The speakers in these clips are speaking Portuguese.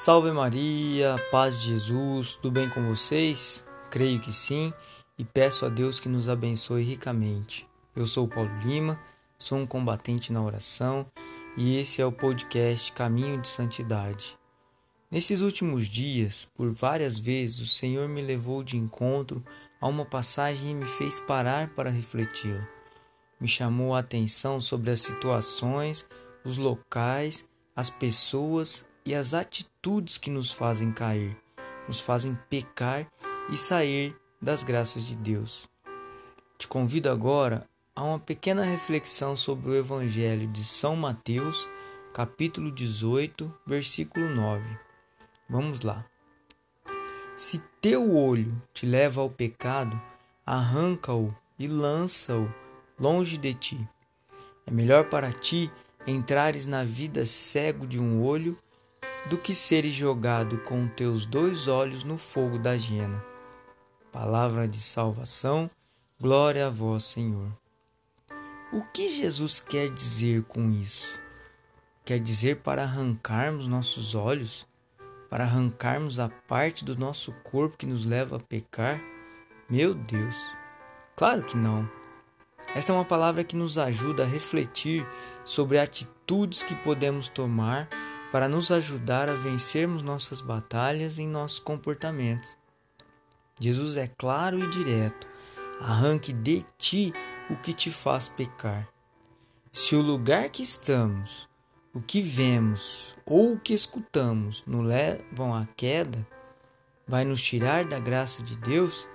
Salve Maria, paz de Jesus, tudo bem com vocês? Creio que sim e peço a Deus que nos abençoe ricamente. Eu sou Paulo Lima, sou um combatente na oração e esse é o podcast Caminho de Santidade. Nesses últimos dias, por várias vezes, o Senhor me levou de encontro a uma passagem e me fez parar para refleti-la. Me chamou a atenção sobre as situações, os locais, as pessoas e as atitudes que nos fazem cair, nos fazem pecar e sair das graças de Deus. Te convido agora a uma pequena reflexão sobre o Evangelho de São Mateus, capítulo 18, versículo 9. Vamos lá. Se teu olho te leva ao pecado, arranca-o e lança-o longe de ti. É melhor para ti entrares na vida cego de um olho do que seres jogado com teus dois olhos no fogo da hiena. Palavra de salvação, glória a vós, Senhor. O que Jesus quer dizer com isso? Quer dizer para arrancarmos nossos olhos, para arrancarmos a parte do nosso corpo que nos leva a pecar? Meu Deus! Claro que não. Esta é uma palavra que nos ajuda a refletir sobre atitudes que podemos tomar para nos ajudar a vencermos nossas batalhas em nosso comportamento. Jesus é claro e direto: arranque de ti o que te faz pecar. Se o lugar que estamos, o que vemos ou o que escutamos nos levam à queda, vai nos tirar da graça de Deus,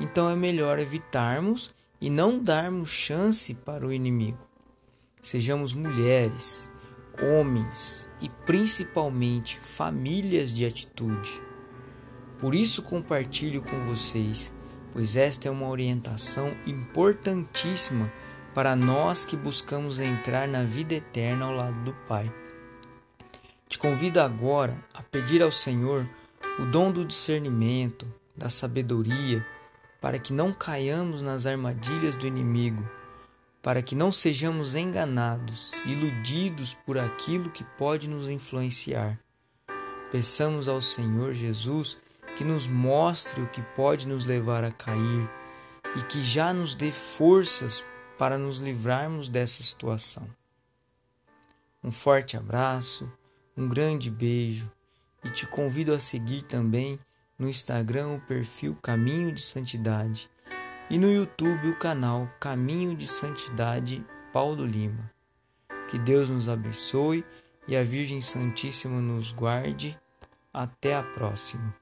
então é melhor evitarmos e não darmos chance para o inimigo. Sejamos mulheres, homens e principalmente famílias de atitude. Por isso compartilho com vocês, pois esta é uma orientação importantíssima para nós que buscamos entrar na vida eterna ao lado do Pai. Te convido agora a pedir ao Senhor o dom do discernimento, da sabedoria, para que não caiamos nas armadilhas do inimigo para que não sejamos enganados, iludidos por aquilo que pode nos influenciar. Peçamos ao Senhor Jesus que nos mostre o que pode nos levar a cair e que já nos dê forças para nos livrarmos dessa situação. Um forte abraço, um grande beijo e te convido a seguir também no Instagram o perfil Caminho de Santidade e no YouTube o canal Caminho de Santidade Paulo Lima. Que Deus nos abençoe e a Virgem Santíssima nos guarde. Até a próxima.